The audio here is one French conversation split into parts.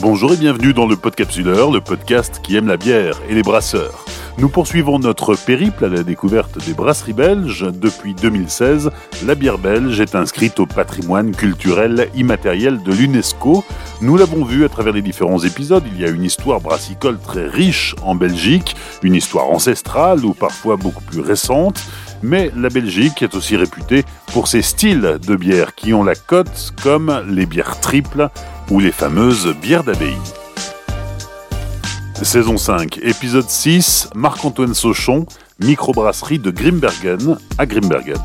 Bonjour et bienvenue dans le Podcapsuleur, le podcast qui aime la bière et les brasseurs. Nous poursuivons notre périple à la découverte des brasseries belges. Depuis 2016, la bière belge est inscrite au patrimoine culturel immatériel de l'UNESCO. Nous l'avons vu à travers les différents épisodes, il y a une histoire brassicole très riche en Belgique, une histoire ancestrale ou parfois beaucoup plus récente. Mais la Belgique est aussi réputée pour ses styles de bière qui ont la cote comme les bières triples ou les fameuses bières d'abbaye. Saison 5, épisode 6, Marc-Antoine Sauchon, microbrasserie de Grimbergen à Grimbergen.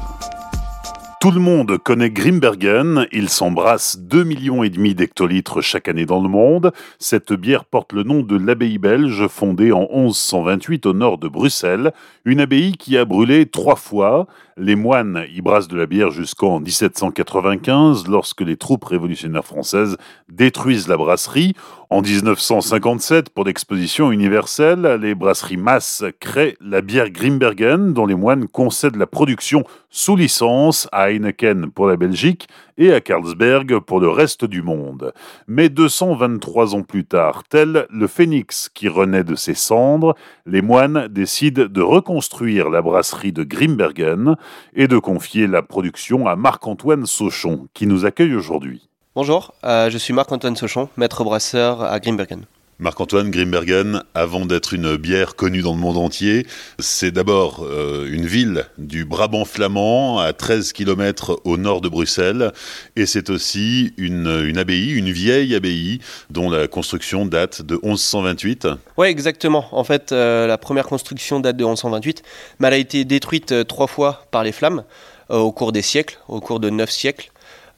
Tout le monde connaît Grimbergen, il s'embrasse 2,5 millions et demi d'hectolitres chaque année dans le monde. Cette bière porte le nom de l'abbaye belge fondée en 1128 au nord de Bruxelles, une abbaye qui a brûlé trois fois. Les moines y brassent de la bière jusqu'en 1795 lorsque les troupes révolutionnaires françaises détruisent la brasserie. En 1957, pour l'exposition universelle, les brasseries Mass créent la bière Grimbergen dont les moines concèdent la production sous licence à Heineken pour la Belgique et à Carlsberg pour le reste du monde. Mais 223 ans plus tard, tel le phénix qui renaît de ses cendres, les moines décident de reconstruire la brasserie de Grimbergen et de confier la production à Marc-Antoine Sauchon, qui nous accueille aujourd'hui. Bonjour, euh, je suis Marc-Antoine Sauchon, maître brasseur à Grimbergen. Marc-Antoine Grimbergen, avant d'être une bière connue dans le monde entier, c'est d'abord euh, une ville du Brabant flamand, à 13 km au nord de Bruxelles, et c'est aussi une, abbaye, une vieille abbaye, dont la construction date de 1128. Oui, exactement. En fait, euh, la première construction date de 1128, mais elle a été détruite trois fois par les flammes au cours des siècles, au cours de neuf siècles.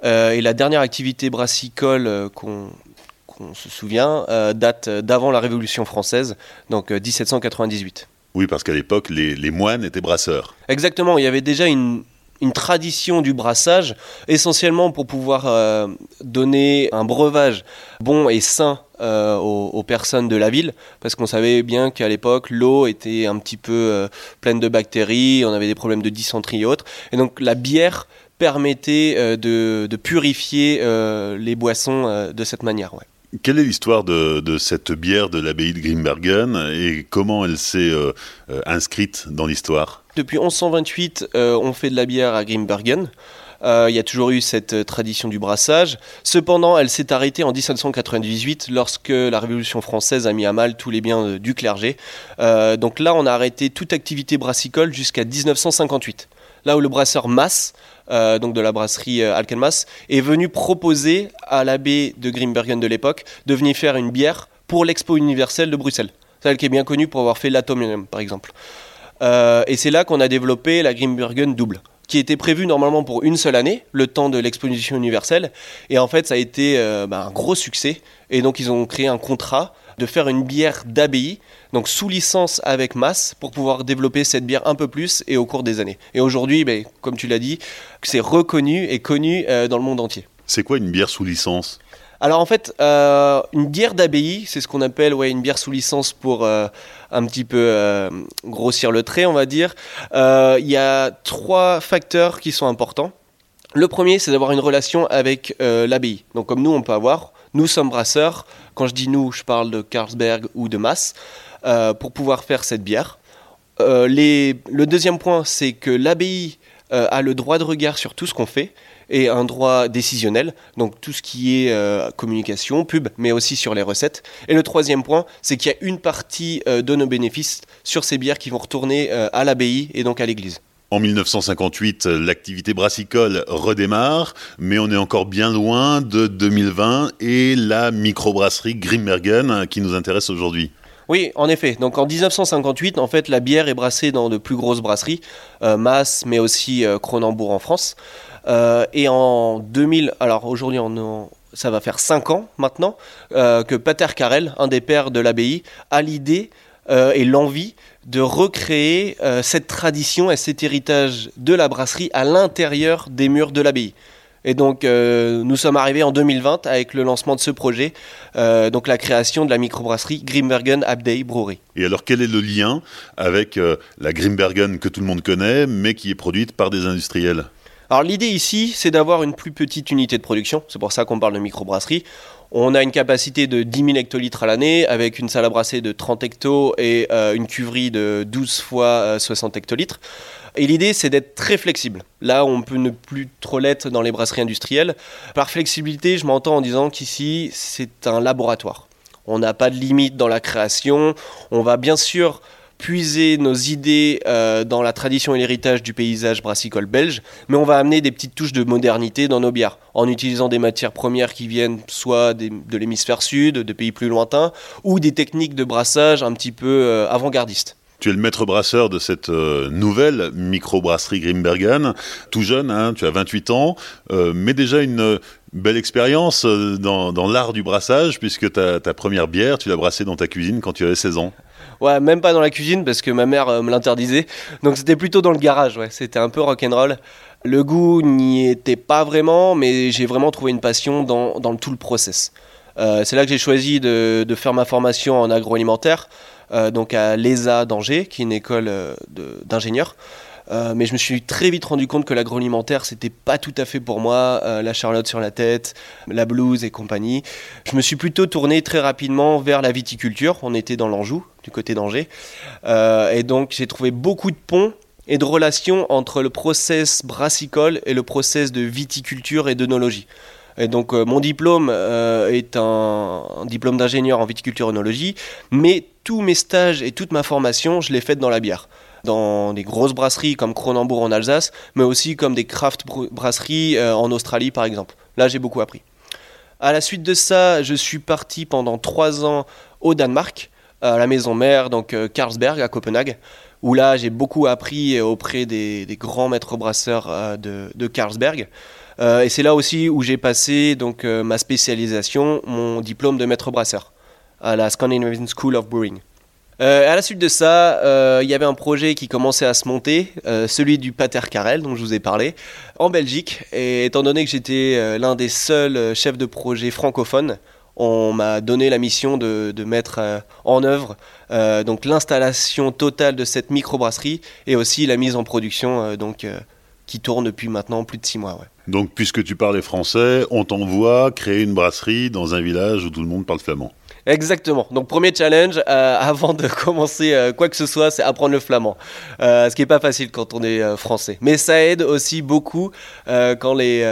Et la dernière activité brassicole qu'on on se souvient, euh, date d'avant la Révolution française, donc 1798. Euh, oui, parce qu'à l'époque, les, moines étaient brasseurs. Exactement, il y avait déjà une, tradition du brassage, essentiellement pour pouvoir euh, donner un breuvage bon et sain aux, personnes de la ville, parce qu'on savait bien qu'à l'époque, l'eau était un petit peu pleine de bactéries, on avait des problèmes de dysenterie et autres, et donc la bière permettait de, purifier les boissons de cette manière. Ouais. Quelle est l'histoire de, cette bière de l'abbaye de Grimbergen et comment elle s'est euh, euh, inscrite dans l'histoire? Depuis 1128, euh, on fait de la bière à Grimbergen. Il y a toujours eu cette tradition du brassage. Cependant, elle s'est arrêtée en 1798 lorsque la Révolution française a mis à mal tous les biens du clergé. donc là, on a arrêté toute activité brassicole jusqu'à 1958. Là où le brasseur Mass euh, donc de la brasserie euh, Alkenmas, est venu proposer à l'abbé de Grimbergen de l'époque de venir faire une bière pour l'Expo universelle de Bruxelles. Celle qui est bien connue pour avoir fait l'Atomium, par exemple. Euh, et c'est là qu'on a développé la Grimbergen double qui était prévue normalement pour une seule année, le temps de l'exposition universelle. Et en fait, ça a été bah, un gros succès. Et donc, ils ont créé un contrat de faire une bière d'abbaye, donc sous licence avec masse, pour pouvoir développer cette bière un peu plus et au cours des années. Et aujourd'hui, ben, comme tu l'as dit, c'est reconnu et connu euh, dans le monde entier. C'est quoi une bière sous licence? Alors en fait, euh, une bière d'abbaye, c'est ce qu'on appelle ouais, une bière sous licence pour euh, un petit peu grossir le trait, on va dire. Il y a trois facteurs qui sont importants. Le premier, c'est d'avoir une relation avec l'abbaye. Donc comme nous, on peut avoir, nous sommes brasseurs, quand je dis nous, je parle de Carlsberg ou de Mass, euh, pour pouvoir faire cette bière. Euh, le deuxième point, c'est que l'abbaye euh, a le droit de regard sur tout ce qu'on fait et un droit décisionnel, donc tout ce qui est communication, pub, mais aussi sur les recettes. Et le troisième point, c'est qu'il y a une partie de nos bénéfices sur ces bières qui vont retourner à l'abbaye et donc à l'église. En 1958, l'activité brassicole redémarre, mais on est encore bien loin de 2020 et la microbrasserie Grimbergen qui nous intéresse aujourd'hui. Oui, en effet. Donc en 1958, en fait, la bière est brassée dans de plus grosses brasseries, euh, Mass, mais aussi euh, Cronenbourg en France. Euh, et en 2000, alors aujourd'hui, ça va faire 5 ans maintenant, que Pater Carrel, un des pères de l'abbaye, a l'idée et l'envie de recréer euh, cette tradition et cet héritage de la brasserie à l'intérieur des murs de l'abbaye. Et donc, euh, nous sommes arrivés en 2020 avec le lancement de ce projet, euh, donc la création de la microbrasserie Grimbergen Abbey Brewery. Et alors, quel est le lien avec la Grimbergen que tout le monde connaît, mais qui est produite par des industriels? Alors l'idée ici, c'est d'avoir une plus petite unité de production. C'est pour ça qu'on parle de microbrasserie. On a une capacité de 10 000 hectolitres à l'année avec une salle à brasser de 30 hectos et euh, une cuverie de 12 fois 60 euh, hectolitres. Et l'idée, c'est d'être très flexible. Là, on peut ne plus trop l'être dans les brasseries industrielles. Par flexibilité, je m'entends en disant qu'ici, c'est un laboratoire. On n'a pas de limite dans la création. On va bien sûr puiser nos idées euh, dans la tradition et l'héritage du paysage brassicole belge, mais on va amener des petites touches de modernité dans nos bières, en utilisant des matières premières qui viennent soit de l'hémisphère sud, de pays plus lointains, ou des techniques de brassage un petit peu euh, avant-gardistes. Tu es le maître brasseur de cette euh, nouvelle microbrasserie Grimbergen, tout jeune, hein, tu as 28 ans, mais déjà une belle expérience dans, l'art du brassage, puisque ta, ta première bière, tu l'as brassée dans ta cuisine quand tu avais 16 ans. Ouais, même pas dans la cuisine parce que ma mère euh, me l'interdisait. Donc c'était plutôt dans le garage, ouais. C'était un peu rock'n'roll. Le goût n'y était pas vraiment, mais j'ai vraiment trouvé une passion dans, dans tout le process. Euh, c'est là que j'ai choisi de, de, faire ma formation en agroalimentaire, euh, donc à l'ESA d'Angers, qui est une école d'ingénieurs. Euh, mais je me suis très vite rendu compte que l'agroalimentaire, c'était pas tout à fait pour moi. Euh, la charlotte sur la tête, la blouse et compagnie. Je me suis plutôt tourné très rapidement vers la viticulture. On était dans l'Anjou, du côté d'Angers. Euh, et donc, j'ai trouvé beaucoup de ponts et de relations entre le process brassicole et le process de viticulture et d'œnologie. Et donc mon diplôme est un, un diplôme d'ingénieur en viticulture et œnologie, mais tous mes stages et toute ma formation, je l'ai faite dans la bière dans des grosses brasseries comme Cronenbourg en Alsace, mais aussi comme des craft brasseries euh, en Australie par exemple. Là, j'ai beaucoup appris. À la suite de ça, je suis parti pendant trois ans au Danemark, à la maison mère, donc euh, Carlsberg à Copenhague, où là j'ai beaucoup appris auprès des, grands maîtres brasseurs euh, de, Carlsberg. et c'est là aussi où j'ai passé donc ma spécialisation, mon diplôme de maître brasseur à la Scandinavian School of Brewing. Euh, à la suite de ça, euh, il y avait un projet qui commençait à se monter, euh, celui du Pater Carrel, dont je vous ai parlé, en Belgique. Et étant donné que j'étais l'un des seuls chefs de projet francophones, on m'a donné la mission de, mettre en œuvre donc l'installation totale de cette microbrasserie et aussi la mise en production donc, qui tourne depuis maintenant plus de six mois. Donc, puisque tu parlais français, on t'envoie créer une brasserie dans un village où tout le monde parle flamand. Exactement. Donc premier challenge, euh, avant de commencer euh, quoi que ce soit, c'est apprendre le flamand. Euh, ce qui n'est pas facile quand on est français. Mais ça aide aussi beaucoup quand les,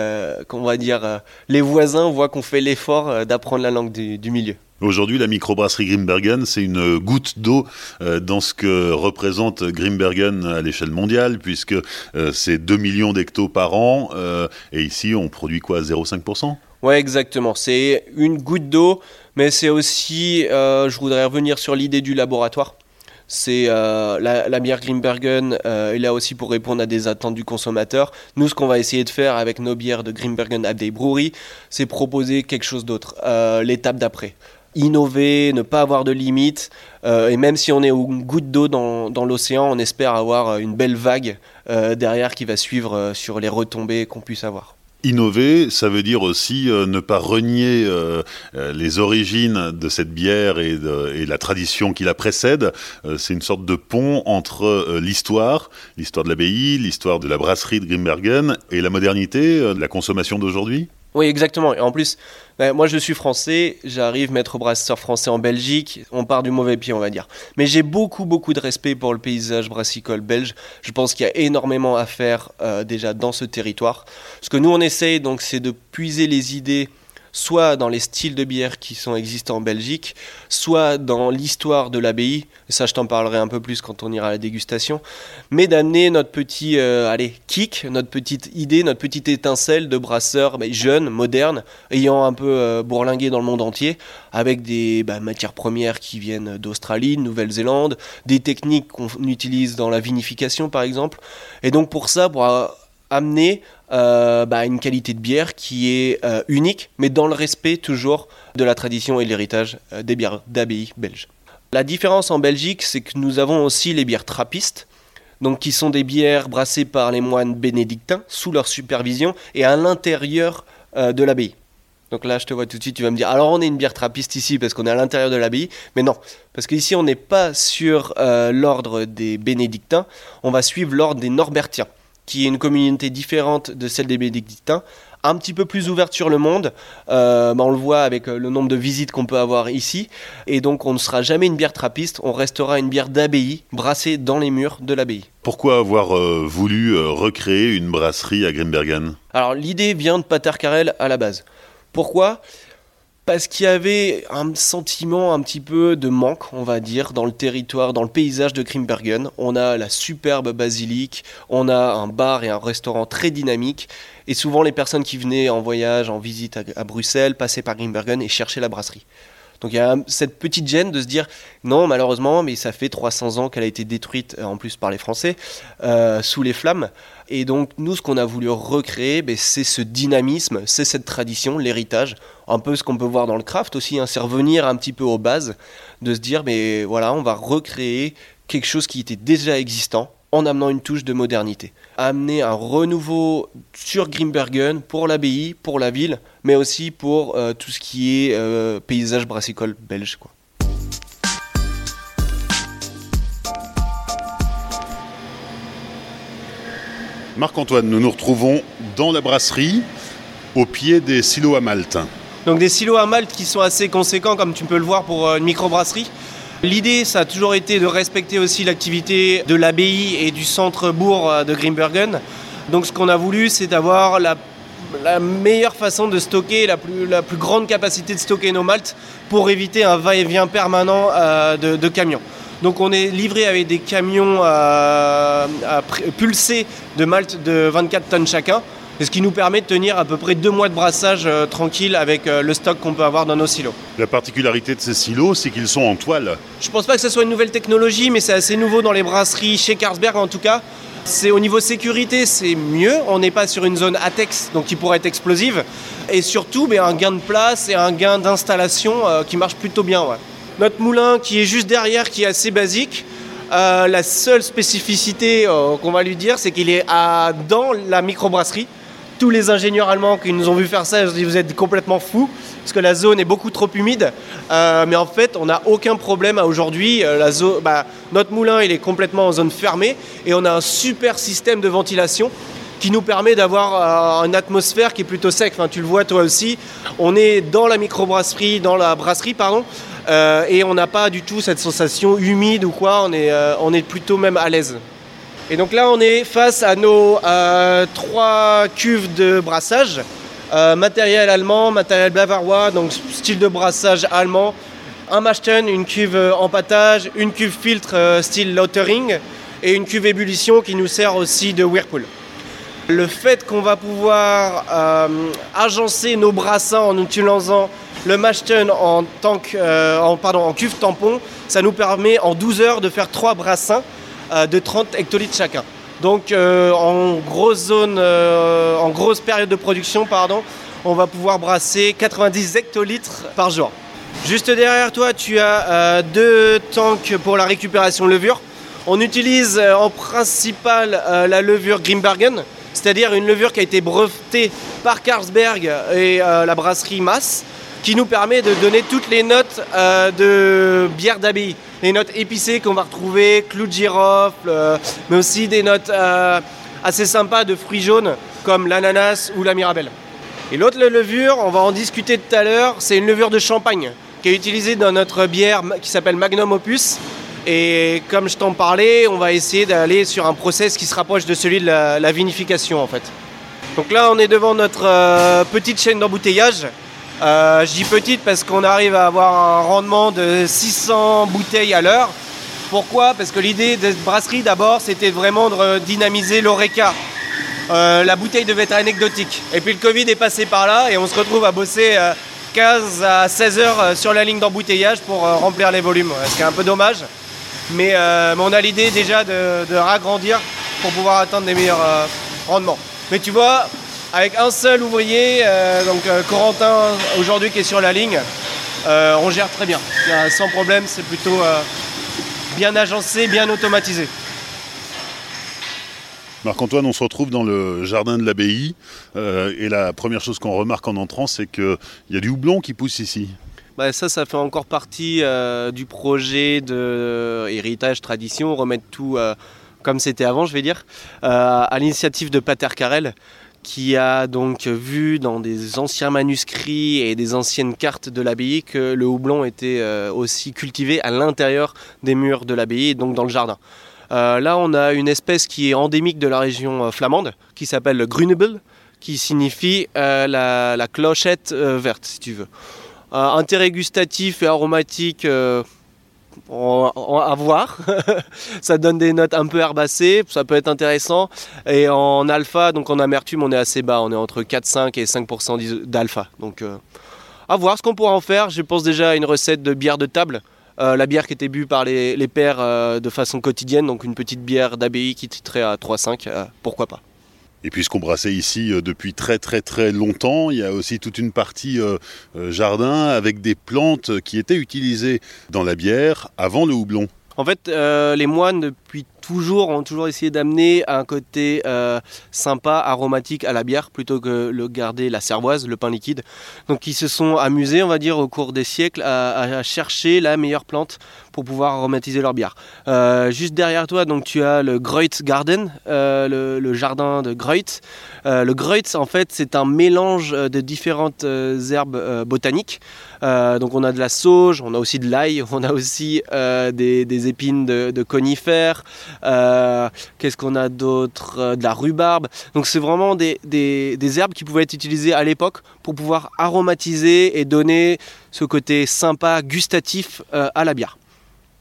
on va dire, les voisins voient qu'on fait l'effort d'apprendre la langue du, milieu. Aujourd'hui, la microbrasserie Grimbergen, c'est une goutte d'eau dans ce que représente Grimbergen à l'échelle mondiale, puisque c'est 2 millions d'hectos par an, et ici on produit quoi? 0,5% Ouais, exactement. C'est une goutte d'eau mais c'est aussi, euh, je voudrais revenir sur l'idée du laboratoire. C'est euh, la, bière Grimbergen euh, est là aussi pour répondre à des attentes du consommateur. Nous, ce qu'on va essayer de faire avec nos bières de Grimbergen Abdey Brewery, c'est proposer quelque chose d'autre, l'étape d'après. Innover, ne pas avoir de limites, et même si on est une goutte d'eau dans l'océan, on espère avoir une belle vague derrière qui va suivre sur les retombées qu'on puisse avoir. Innover, ça veut dire aussi euh, ne pas renier euh, euh, les origines de cette bière et, la tradition qui la précède. c'est une sorte de pont entre l'histoire, l'histoire de l'abbaye, l'histoire de la brasserie de Grimbergen et la modernité, de la consommation d'aujourd'hui. Oui, exactement. Et en plus, ben, moi je suis français, j'arrive maître brasseur français en Belgique, on part du mauvais pied, on va dire. Mais j'ai beaucoup, beaucoup de respect pour le paysage brassicole belge. Je pense qu'il y a énormément à faire euh, déjà dans ce territoire. Ce que nous on essaye, donc, c'est de puiser les idées soit dans les styles de bière qui sont existants en Belgique, soit dans l'histoire de l'abbaye. Ça, je t'en parlerai un peu plus quand on ira à la dégustation. Mais d'amener notre petit, euh, allez, kick, notre petite idée, notre petite étincelle de brasseur mais jeune, moderne, ayant un peu euh, bourlingué dans le monde entier, avec des bah, matières premières qui viennent d'Australie, de Nouvelle-Zélande, des techniques qu'on utilise dans la vinification, par exemple. Et donc pour ça, pour amener euh, bah, une qualité de bière qui est euh, unique, mais dans le respect toujours de la tradition et l'héritage euh, des bières d'abbaye belges. La différence en Belgique, c'est que nous avons aussi les bières trappistes, donc qui sont des bières brassées par les moines bénédictins sous leur supervision et à l'intérieur de l'abbaye. Donc là, je te vois tout de suite, tu vas me dire, alors on est une bière trappiste ici parce qu'on est à l'intérieur de l'abbaye, mais non, parce qu'ici on n'est pas sur l'ordre des bénédictins, on va suivre l'ordre des norbertiens qui est une communauté différente de celle des bénédictins, un petit peu plus ouverte sur le monde. Euh, bah, on le voit avec euh, le nombre de visites qu'on peut avoir ici. Et donc on ne sera jamais une bière trappiste, on restera une bière d'abbaye, brassée dans les murs de l'abbaye. Pourquoi avoir euh, voulu recréer une brasserie à Grimbergen Alors l'idée vient de Pater Carrel à la base. Pourquoi? Parce qu'il y avait un sentiment un petit peu de manque, on va dire, dans le territoire, dans le paysage de Grimbergen. On a la superbe basilique, on a un bar et un restaurant très dynamique, et souvent les personnes qui venaient en voyage, en visite à, Bruxelles, passaient par Grimbergen et cherchaient la brasserie. Donc il y a cette petite gêne de se dire non malheureusement mais ça fait 300 ans qu'elle a été détruite euh, en plus par les Français euh, sous les flammes. Et donc nous ce qu'on a voulu recréer ben, c'est ce dynamisme, c'est cette tradition, l'héritage, un peu ce qu'on peut voir dans le craft aussi, hein, c'est revenir un petit peu aux bases, de se dire mais voilà on va recréer quelque chose qui était déjà existant en amenant une touche de modernité. Amener un renouveau sur Grimbergen pour l'abbaye, pour la ville, mais aussi pour euh, tout ce qui est euh, paysage brassicole belge. Quoi. Marc-Antoine, nous nous retrouvons dans la brasserie, au pied des silos à malt. Donc des silos à malt qui sont assez conséquents, comme tu peux le voir pour euh, une microbrasserie. L'idée, ça a toujours été de respecter aussi l'activité de l'abbaye et du centre-bourg euh, de Grimbergen. Donc ce qu'on a voulu, c'est d'avoir la, meilleure façon de stocker, la plus, grande capacité de stocker nos maltes pour éviter un va-et-vient permanent euh, de, camions. Donc on est livré avec des camions euh, pulsés de maltes de 24 tonnes chacun ce qui nous permet de tenir à peu près deux mois de brassage euh, tranquille avec euh, le stock qu'on peut avoir dans nos silos. La particularité de ces silos, c'est qu'ils sont en toile. Je pense pas que ce soit une nouvelle technologie, mais c'est assez nouveau dans les brasseries chez Carlsberg en tout cas. C'est au niveau sécurité, c'est mieux. On n'est pas sur une zone ATEX, donc qui pourrait être explosive. Et surtout, ben, un gain de place et un gain d'installation euh, qui marche plutôt bien. Notre moulin qui est juste derrière, qui est assez basique. la seule spécificité qu'on va lui dire, c'est qu'il est à, dans la microbrasserie tous les ingénieurs allemands qui nous ont vu faire ça, ils ont dit vous êtes complètement fous parce que la zone est beaucoup trop humide. Euh, mais en fait, on n'a aucun problème aujourd'hui. Euh, bah, notre moulin, il est complètement en zone fermée et on a un super système de ventilation qui nous permet d'avoir euh, une atmosphère qui est plutôt sec. Enfin, tu le vois toi aussi. On est dans la microbrasserie, dans la brasserie, pardon, et on n'a pas du tout cette sensation humide ou quoi. On est plutôt même à l'aise. Et donc là, on est face à nos euh, trois cuves de brassage. Euh, matériel allemand, matériel bavarois, donc style de brassage allemand. Un Mashten, une cuve empâtage, une cuve filtre euh, style Lottering et une cuve ébullition qui nous sert aussi de Whirlpool. Le fait qu'on va pouvoir agencer nos brassins en utilisant le Mashten en, pardon, en cuve tampon, ça nous permet en 12 heures de faire trois brassins euh, de 30 hectolitres chacun. Donc euh, en grosse zone, euh, en grosse période de production, pardon, on va pouvoir brasser 90 hectolitres par jour. Juste derrière toi, tu as deux tanks pour la récupération levure. On utilise en principal la levure Grimbergen, c'est-à-dire une levure qui a été brevetée par Carlsberg et la brasserie Mass, qui nous permet de donner toutes les notes de bière d'abbaye les notes épicées qu'on va retrouver, clou de girofle, euh, mais aussi des notes euh, assez sympas de fruits jaunes comme l'ananas ou la mirabelle. Et l'autre levure, on va en discuter tout à l'heure, c'est une levure de champagne qui est utilisée dans notre bière qui s'appelle Magnum Opus. Et comme je t'en parlais, on va essayer d'aller sur un process qui se rapproche de celui de la, vinification en fait. Donc là, on est devant notre euh, petite chaîne d'embouteillage euh, je dis petite parce qu'on arrive à avoir un rendement de 600 bouteilles à l'heure. Pourquoi? Parce que l'idée de cette brasserie d'abord c'était vraiment de dynamiser l'oreca. Euh, la bouteille devait être anecdotique. Et puis le Covid est passé par là et on se retrouve à bosser 15 euh, à 16 heures sur la ligne d'embouteillage pour remplir les volumes. Ce qui est un peu dommage. Mais, on a l'idée déjà de, de, ragrandir pour pouvoir atteindre des meilleurs rendements. Mais tu vois, avec un seul ouvrier, euh, donc euh, Corentin aujourd'hui qui est sur la ligne, euh, on gère très bien. sans problème, c'est plutôt bien agencé, bien automatisé. Marc-Antoine, on se retrouve dans le jardin de l'abbaye et la première chose qu'on remarque en entrant, c'est qu'il y a du houblon qui pousse ici. Bah, ça, ça fait encore partie du projet de héritage tradition, remettre tout comme c'était avant, je vais dire, à l'initiative de Pater Carrel, qui a donc vu dans des anciens manuscrits et des anciennes cartes de l'abbaye que le houblon était aussi cultivé à l'intérieur des murs de l'abbaye, donc dans le jardin. là, on a une espèce qui est endémique de la région flamande, qui s'appelle le Grunebel, qui signifie la, la, clochette verte, si tu veux. intérêt gustatif et aromatique à voir. ça donne des notes un peu herbacées, ça peut être intéressant. Et en alpha, donc en amertume, on est assez bas, on est entre 4,5 et 5% d'alpha. Donc euh, à voir ce qu'on pourra en faire. Je pense déjà à une recette de bière de table. Euh, la bière qui était bue par les, pères euh, de façon quotidienne, donc une petite bière d'abbaye qui titrait à 3,5, pourquoi pas. Et puisqu'on brassait ici euh, depuis très très très longtemps, il y a aussi toute une partie euh, euh, jardin avec des plantes qui étaient utilisées dans la bière avant le houblon. En fait, les moines, depuis toujours, ont toujours essayé d'amener un côté euh, sympa, aromatique à la bière, plutôt que le garder la cervoise, le pain liquide. Donc ils se sont amusés, on va dire, au cours des siècles, à, chercher la meilleure plante pour pouvoir aromatiser leur bière. Euh, juste derrière toi, donc tu as le Greut Garden, euh, le, jardin de Greut. le Greut, en fait, c'est un mélange de différentes herbes botaniques. donc on a de la sauge, on a aussi de l'ail, on a aussi des, épines de, de conifères, euh, qu'est-ce qu'on a d'autre? Euh, De la rhubarbe. Donc c'est vraiment des, herbes qui pouvaient être utilisées à l'époque pour pouvoir aromatiser et donner ce côté sympa, gustatif euh, à la bière.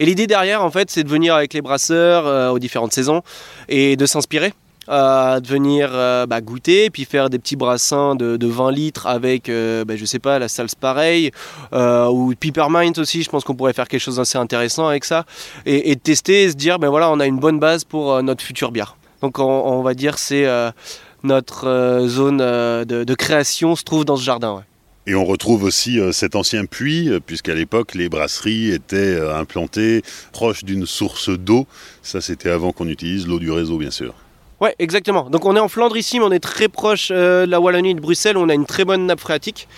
Et l'idée derrière, en fait, c'est de venir avec les brasseurs aux différentes saisons et de s'inspirer à venir euh, bah, goûter, puis faire des petits brassins de, 20 litres avec, euh, bah, je sais pas, la salse pareille, euh, ou Peppermint aussi, je pense qu'on pourrait faire quelque chose d'assez intéressant avec ça, et, tester et se dire, ben voilà, on a une bonne base pour notre future bière. Donc on, va dire c'est notre zone de, création se trouve dans ce jardin. Et on retrouve aussi cet ancien puits, puisqu'à l'époque, les brasseries étaient implantées proches d'une source d'eau. Ça, c'était avant qu'on utilise l'eau du réseau, bien sûr. Ouais, exactement. Donc on est en Flandre ici, mais on est très proche euh, de la Wallonie de Bruxelles. On a une très bonne nappe phréatique.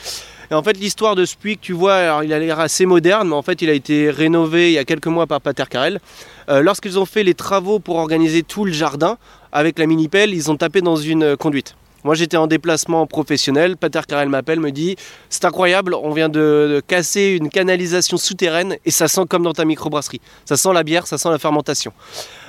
Et en fait, l'histoire de ce puits que tu vois, il a l'air assez moderne, mais en fait, il a été rénové il y a quelques mois par Pater Carrel. Euh, lorsqu'ils ont fait les travaux pour organiser tout le jardin avec la mini-pelle, ils ont tapé dans une euh, conduite. Moi, j'étais en déplacement professionnel. Pater Carrel m'appelle, me dit C'est incroyable, on vient de, casser une canalisation souterraine et ça sent comme dans ta microbrasserie. Ça sent la bière, ça sent la fermentation.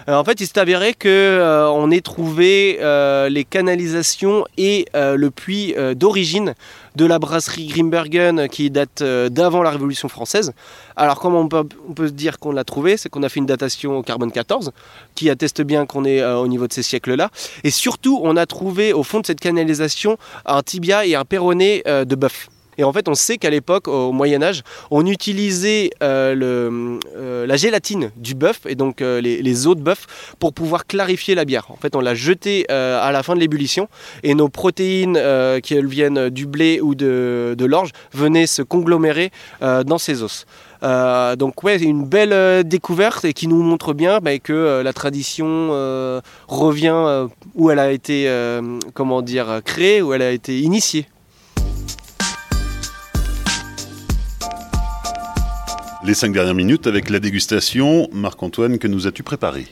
Euh, en fait, il s'est avéré qu'on euh, ait trouvé euh, les canalisations et le puits d'origine de la brasserie Grimbergen qui date d'avant la Révolution française. Alors comment on peut, on peut se dire qu'on l'a trouvé? C'est qu'on a fait une datation au carbone 14 qui atteste bien qu'on est au niveau de ces siècles-là. Et surtout, on a trouvé au fond de cette canalisation un tibia et un péroné de bœuf. Et en fait, on sait qu'à l'époque, au Moyen Âge, on utilisait euh, euh, la gélatine du bœuf et donc euh, les, os de bœuf pour pouvoir clarifier la bière. En fait, on l'a jeté à la fin de l'ébullition et nos protéines qui viennent du blé ou de, l'orge venaient se conglomérer dans ces os. donc ouais, une belle découverte et qui nous montre bien bah, que la tradition revient où elle a été, comment dire, créée, où elle a été initiée. Les cinq dernières minutes avec la dégustation. Marc-Antoine, que nous as-tu préparé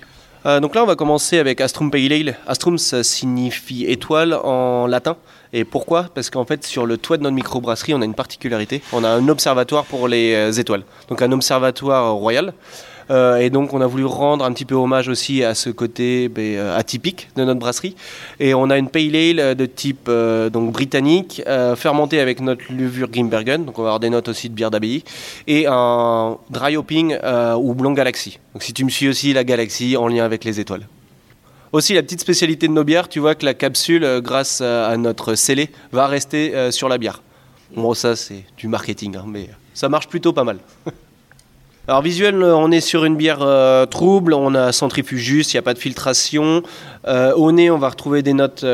euh, donc là, on va commencer avec Astrum Pale Ale. Astrum, ça signifie étoile en latin. Et pourquoi? Parce qu'en fait, sur le toit de notre microbrasserie, on a une particularité. On a un observatoire pour les euh, étoiles. Donc un observatoire royal. Euh, et donc on a voulu rendre un petit peu hommage aussi à ce côté ben, euh, atypique de notre brasserie. Et on a une pale ale de type euh, donc britannique, fermentée avec notre levure Grimbergen, donc on va avoir des notes aussi de bière d'abbaye, et un dry hopping ou blond galaxy. Donc si tu me suis aussi la galaxie en lien avec les étoiles. Aussi, la petite spécialité de nos bières, tu vois que la capsule, grâce à notre scellé, va rester sur la bière. Bon, ça, c'est du marketing, hein, mais ça marche plutôt pas mal. Alors visuel, euh, on est sur une bière euh, trouble, on a centrifuge il n'y a pas de filtration. Euh, au nez, on va retrouver des notes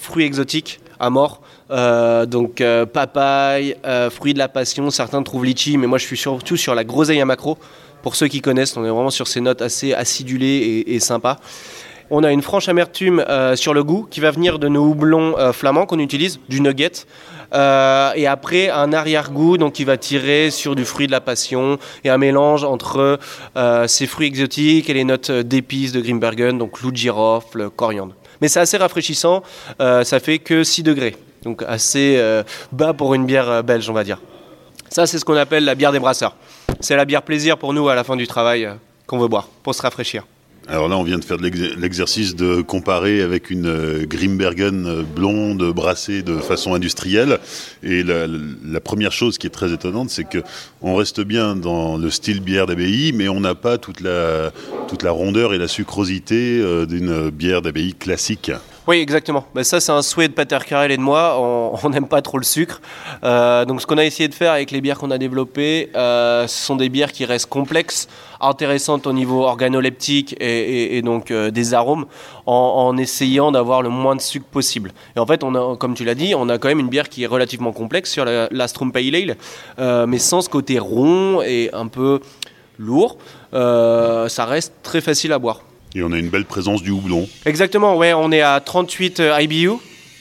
fruits exotiques à mort. donc papaye, fruits de la passion, certains trouvent litchi, mais moi je suis surtout sur la groseille à macro. Pour ceux qui connaissent, on est vraiment sur ces notes assez acidulées et, et sympas. On a une franche amertume sur le goût qui va venir de nos houblons flamands qu'on utilise, du nugget. Et après, un arrière-goût donc qui va tirer sur du fruit de la passion et un mélange entre ces fruits exotiques et les notes d'épices de Grimbergen, donc clou de girofle, coriandre. Mais c'est assez rafraîchissant, ça fait que 6 degrés donc assez euh, bas pour une bière euh, belge, on va dire. Ça, c'est ce qu'on appelle la bière des brasseurs. C'est la bière plaisir pour nous à la fin du travail euh, qu'on veut boire, pour se rafraîchir. Alors là, on vient de faire l'exercice de comparer avec une Grimbergen blonde brassée de façon industrielle. Et la, première chose qui est très étonnante, c'est que on reste bien dans le style bière d'abbaye, mais on n'a pas toute la, toute la rondeur et la sucrosité d'une bière d'abbaye classique. Oui, exactement. Ben, ça, c'est un souhait de Pater Carrel et de moi. On n'aime pas trop le sucre. Euh, donc, ce qu'on a essayé de faire avec les bières qu'on a développées, euh, ce sont des bières qui restent complexes, intéressantes au niveau organoleptique et, donc euh, des arômes, en, essayant d'avoir le moins de sucre possible. Et en fait, on a, comme tu l'as dit, on a quand même une bière qui est relativement complexe sur la, la Pale Ale, mais sans ce côté rond et un peu lourd. ça reste très facile à boire. Et on a une belle présence du houblon. Exactement, ouais, on est à 38 euh, IBU,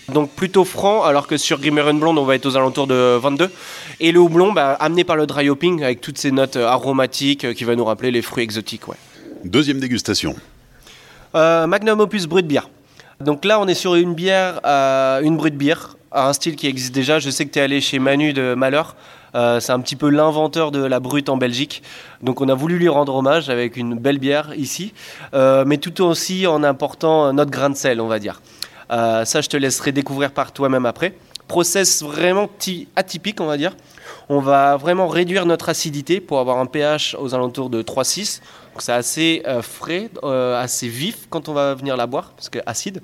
donc plutôt franc, alors que sur Grimmer Blonde, on va être aux alentours de 22. Et le houblon, bah, amené par le dry hopping, avec toutes ces notes euh, aromatiques euh, qui va nous rappeler les fruits exotiques. Ouais. Deuxième dégustation. Magnum Opus Brut Bière. Donc là, on est sur une bière, une brut bière, un style qui existe déjà. Je sais que tu es allé chez Manu de Malheur. Euh, c'est un petit peu l'inventeur de la brute en Belgique. Donc on a voulu lui rendre hommage avec une belle bière ici, euh, mais tout aussi en important notre grain de sel, on va dire. Euh, ça, je te laisserai découvrir par toi-même après. Process vraiment atypique, on va dire. On va vraiment réduire notre acidité pour avoir un pH aux alentours de 3,6. c'est assez frais, assez vif quand on va venir la boire, parce que acide.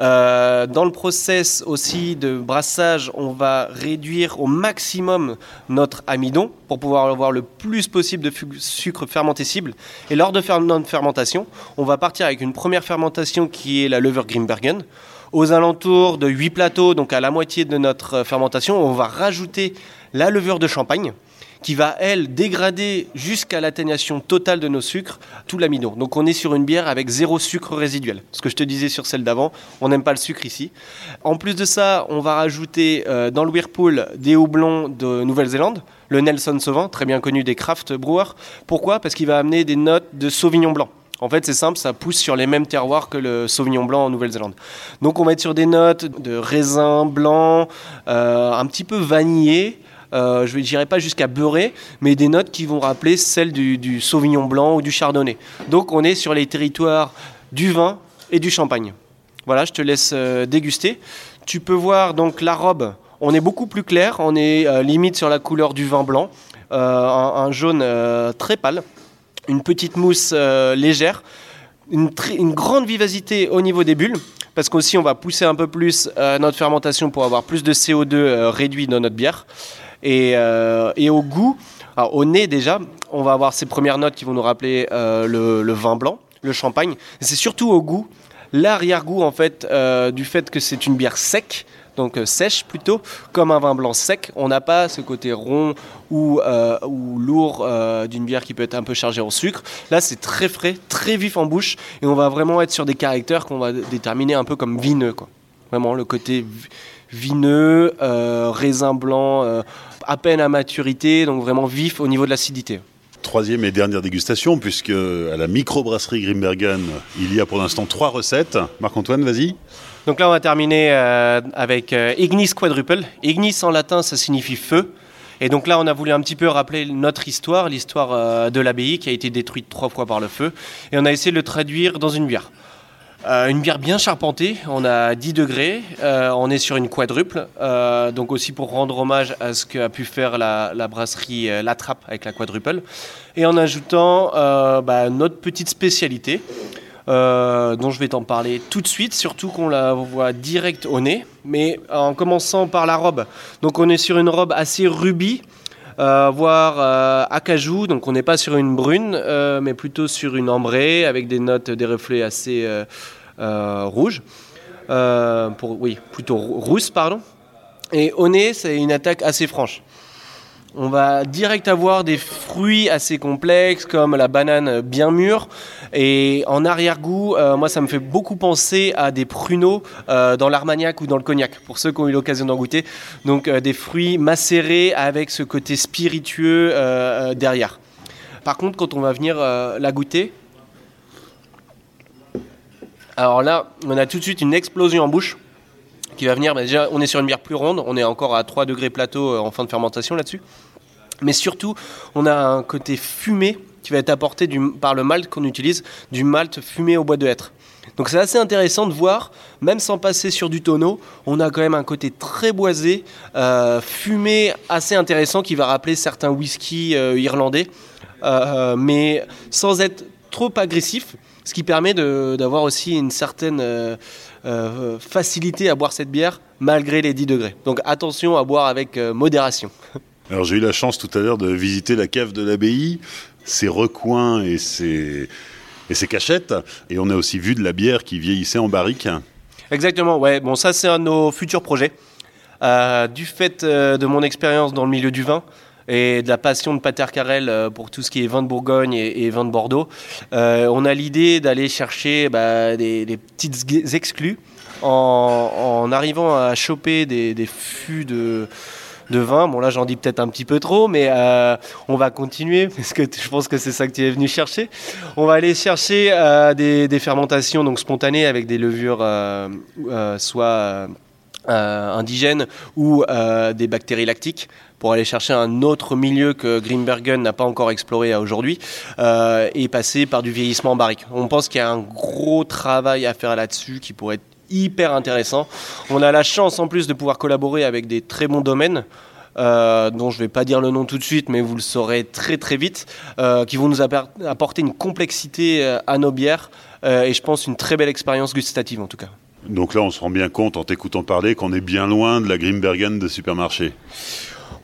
Euh, dans le process aussi de brassage, on va réduire au maximum notre amidon pour pouvoir avoir le plus possible de sucre fermenté cible. Et lors de notre fermentation, on va partir avec une première fermentation qui est la lever Grimbergen. Aux alentours de 8 plateaux, donc à la moitié de notre fermentation, on va rajouter la levure de champagne qui va, elle, dégrader jusqu'à l'atténuation totale de nos sucres tout l'amidon. Donc on est sur une bière avec zéro sucre résiduel. Ce que je te disais sur celle d'avant, on n'aime pas le sucre ici. En plus de ça, on va rajouter euh, dans le Whirlpool des houblons de Nouvelle-Zélande, le Nelson Sauvin, très bien connu des craft brewers. Pourquoi? Parce qu'il va amener des notes de Sauvignon blanc. En fait, c'est simple, ça pousse sur les mêmes terroirs que le Sauvignon blanc en Nouvelle-Zélande. Donc, on va être sur des notes de raisin blanc, euh, un petit peu vanillé, euh, je ne dirais pas jusqu'à beurrer, mais des notes qui vont rappeler celles du, Sauvignon blanc ou du Chardonnay. Donc on est sur les territoires du vin et du champagne. Voilà, je te laisse euh, déguster. Tu peux voir donc la robe, on est beaucoup plus clair, on est euh, limite sur la couleur du vin blanc, un, jaune très pâle, une petite mousse légère, une, une, grande vivacité au niveau des bulles, parce qu'aussi on va pousser un peu plus notre fermentation pour avoir plus de CO2 réduit dans notre bière. Euh, et, au goût, au nez déjà, on va avoir ces premières notes qui vont nous rappeler euh, le, vin blanc, le champagne. C'est surtout au goût, l'arrière-goût en fait euh, du fait que c'est une bière sec, donc sèche plutôt, comme un vin blanc sec. On n'a pas ce côté rond ou, ou lourd d'une bière qui peut être un peu chargée en sucre. Là, c'est très frais, très vif en bouche, et on va vraiment être sur des caractères qu'on va déterminer un peu comme vineux. Quoi. Vraiment le côté vineux, raisin blanc à peine à maturité, donc vraiment vif au niveau de l'acidité. Troisième et dernière dégustation, puisque à la microbrasserie Grimbergen, il y a pour l'instant trois recettes. Marc-Antoine, vas-y. Donc là, on va terminer euh, avec euh, Ignis Quadruple. Ignis en latin, ça signifie feu. Et donc là, on a voulu un petit peu rappeler notre histoire, l'histoire euh, de l'abbaye qui a été détruite trois fois par le feu. Et on a essayé de le traduire dans une bière. Euh, une bière bien charpentée, on a 10 degrés, euh, on est sur une quadruple, euh, donc aussi pour rendre hommage à ce qu'a pu faire la, brasserie La Trappe avec la quadruple, et en ajoutant bah, notre petite spécialité, dont je vais t'en parler tout de suite, surtout qu'on la voit direct au nez, mais en commençant par la robe. Donc on est sur une robe assez rubis, voire acajou, donc on n'est pas sur une brune, mais plutôt sur une ambrée avec des notes, des reflets assez euh, rouge. Euh, pour, oui, plutôt rousse, pardon. Et au nez, c'est une attaque assez franche. On va direct avoir des fruits assez complexes comme la banane bien mûre. Et en arrière-goût, euh, moi, ça me fait beaucoup penser à des pruneaux euh, dans l'armagnac ou dans le cognac, pour ceux qui ont eu l'occasion d'en goûter. Donc, euh, des fruits macérés avec ce côté spiritueux derrière. Par contre, quand on va venir la goûter, alors là, on a tout de suite une explosion en bouche qui va venir. déjà, on est sur une bière plus ronde, on est encore à 3 degrés plateau en fin de fermentation là-dessus. Mais surtout, on a un côté fumé qui va être apporté par le malt qu'on utilise, du malt fumé au bois de hêtre. Donc c'est assez intéressant de voir, même sans passer sur du tonneau, on a quand même un côté très boisé, euh, fumé assez intéressant qui va rappeler certains whisky euh, irlandais, euh, mais sans être trop agressif, ce qui permet d'avoir aussi une certaine facilité à boire cette bière malgré les 10 degrés. Donc attention à boire avec modération. Alors j'ai eu la chance tout à l'heure de visiter la cave de l'abbaye, ses recoins et ses, et ses cachettes. Et on a aussi vu de la bière qui vieillissait en barrique. Exactement, ouais. Bon, ça c'est un de nos futurs projets. Euh, du fait euh, de mon expérience dans le milieu du vin et de la passion de Pater Carrel euh, pour tout ce qui est vin de Bourgogne et, vin de Bordeaux, on a l'idée d'aller chercher bah, des, petites exclus en, arrivant à choper des, fûts de vin. Bon là j'en dis peut-être un petit peu trop, mais euh, on va continuer parce que je pense que c'est ça que tu es venu chercher. On va aller chercher euh, des, fermentations donc spontanées avec des levures euh, soit indigènes ou des bactéries lactiques pour aller chercher un autre milieu que Greenbergen n'a pas encore exploré à aujourd'hui et passer par du vieillissement en barrique. On pense qu'il y a un gros travail à faire là-dessus qui pourrait être hyper intéressant. On a la chance en plus de pouvoir collaborer avec des très bons domaines. Euh, dont je ne vais pas dire le nom tout de suite, mais vous le saurez très très vite, euh, qui vont nous apporter une complexité euh, à nos bières et je pense une très belle expérience gustative en tout cas. Donc là, on se rend bien compte en t'écoutant parler qu'on est bien loin de la Grimbergen de supermarché.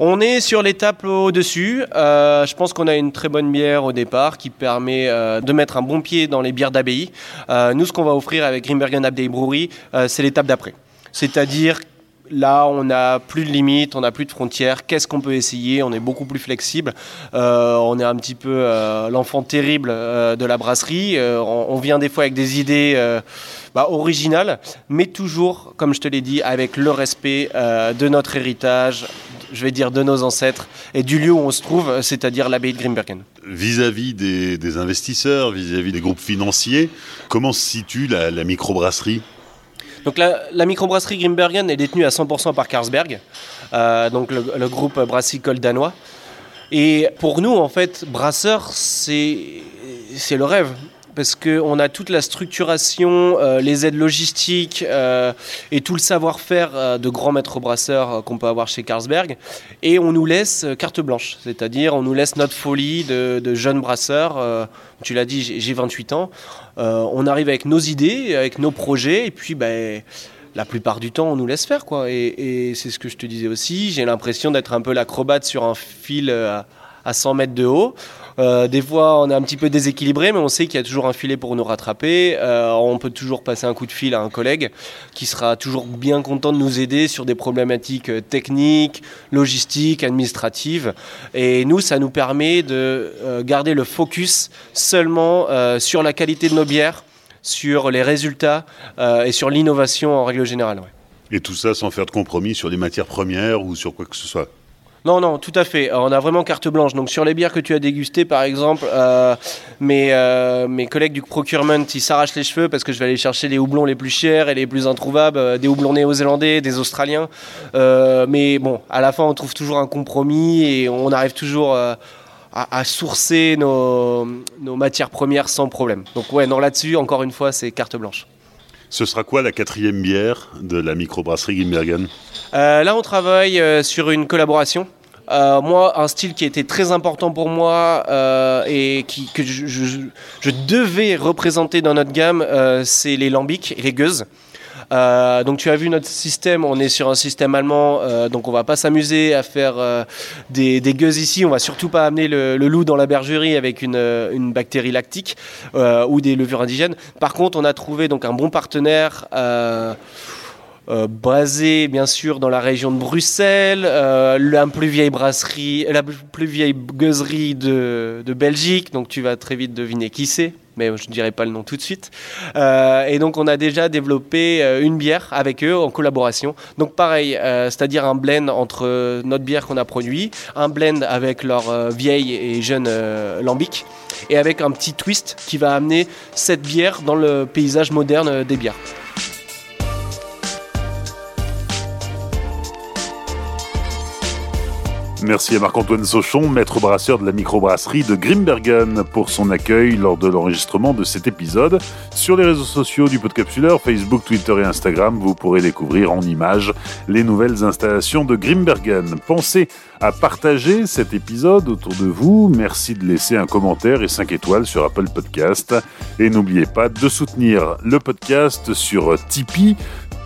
On est sur l'étape au-dessus. Euh, je pense qu'on a une très bonne bière au départ qui permet euh, de mettre un bon pied dans les bières d'abbaye. Euh, nous, ce qu'on va offrir avec Grimbergen Abbey Brewery, c'est l'étape d'après. C'est-à-dire là, on n'a plus de limites, on n'a plus de frontières. Qu'est-ce qu'on peut essayer? On est beaucoup plus flexible. on est un petit peu l'enfant terrible de la brasserie. On, vient des fois avec des idées bah, originales, mais toujours, comme je te l'ai dit, avec le respect de notre héritage, je vais dire, de nos ancêtres et du lieu où on se trouve, c'est-à-dire l'abbaye de Grimbergen. Vis-à-vis des, investisseurs, vis-à-vis des groupes financiers, comment se situe la, microbrasserie? Donc la, microbrasserie Grimbergen est détenue à 100% par Carlsberg, euh, donc le, groupe brassicole danois. Et pour nous, en fait, brasseur, c'est le rêve parce qu'on a toute la structuration, euh, les aides logistiques euh, et tout le savoir-faire euh, de grands maîtres brasseurs qu'on peut avoir chez Carlsberg. Et on nous laisse carte blanche, c'est-à-dire on nous laisse notre folie de, jeunes brasseurs. tu l'as dit, j'ai 28 ans. on arrive avec nos idées, avec nos projets, et puis ben, la plupart du temps, on nous laisse faire. Quoi. Et, c'est ce que je te disais aussi. J'ai l'impression d'être un peu l'acrobate sur un fil à 100 mètres de haut. Euh, des fois, on est un petit peu déséquilibré, mais on sait qu'il y a toujours un filet pour nous rattraper. Euh, on peut toujours passer un coup de fil à un collègue qui sera toujours bien content de nous aider sur des problématiques euh, techniques, logistiques, administratives. Et nous, ça nous permet de garder le focus seulement sur la qualité de nos bières, sur les résultats et sur l'innovation en règle générale. Et tout ça sans faire de compromis sur les matières premières ou sur quoi que ce soit? Non, non, tout à fait. On a vraiment carte blanche. Donc sur les bières que tu as dégustées, par exemple, euh, mes, euh, mes collègues du procurement, ils s'arrachent les cheveux parce que je vais aller chercher les houblons les plus chers et les plus introuvables, euh, des houblons néo-zélandais, des australiens. mais bon, à la fin, on trouve toujours un compromis et on arrive toujours à, sourcer nos, nos matières premières sans problème. Donc ouais, non, là-dessus, encore une fois, c'est carte blanche. Ce sera quoi la quatrième bière de la microbrasserie Gimbergen euh, Là, on travaille euh, sur une collaboration. Euh, moi, un style qui était très important pour moi et que je, je, devais représenter dans notre gamme, c'est les lambics et les gueuses. Euh, donc tu as vu notre système, on est sur un système allemand, euh, donc on va pas s'amuser à faire euh, des, des gueuses ici, on va surtout pas amener le, loup dans la bergerie avec une, bactérie lactique ou des levures indigènes. Par contre, on a trouvé donc un bon partenaire basé bien sûr dans la région de Bruxelles, la plus vieille brasserie, la plus vieille gueuserie de Belgique, donc tu vas très vite deviner qui c'est mais je ne dirai pas le nom tout de suite. Euh, et donc on a déjà développé euh, une bière avec eux en collaboration. Donc pareil, euh, c'est-à-dire un blend entre notre bière qu'on a produit, un blend avec leur vieille et jeune lambic, et avec un petit twist qui va amener cette bière dans le paysage moderne des bières. Merci à Marc-Antoine Sauchon, maître brasseur de la microbrasserie de Grimbergen, pour son accueil lors de l'enregistrement de cet épisode. Sur les réseaux sociaux du Podcapsuleur, Facebook, Twitter et Instagram, vous pourrez découvrir en images les nouvelles installations de Grimbergen. Pensez à partager cet épisode autour de vous. Merci de laisser un commentaire et 5 étoiles sur Apple Podcast. Et n'oubliez pas de soutenir le podcast sur Tipeee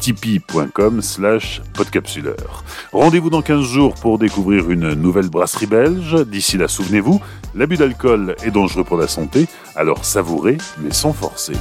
tipeee.com slash podcapsuleur. Rendez-vous dans 15 jours pour découvrir une nouvelle brasserie belge. D'ici là, souvenez-vous, l'abus d'alcool est dangereux pour la santé, alors savourez mais sans forcer.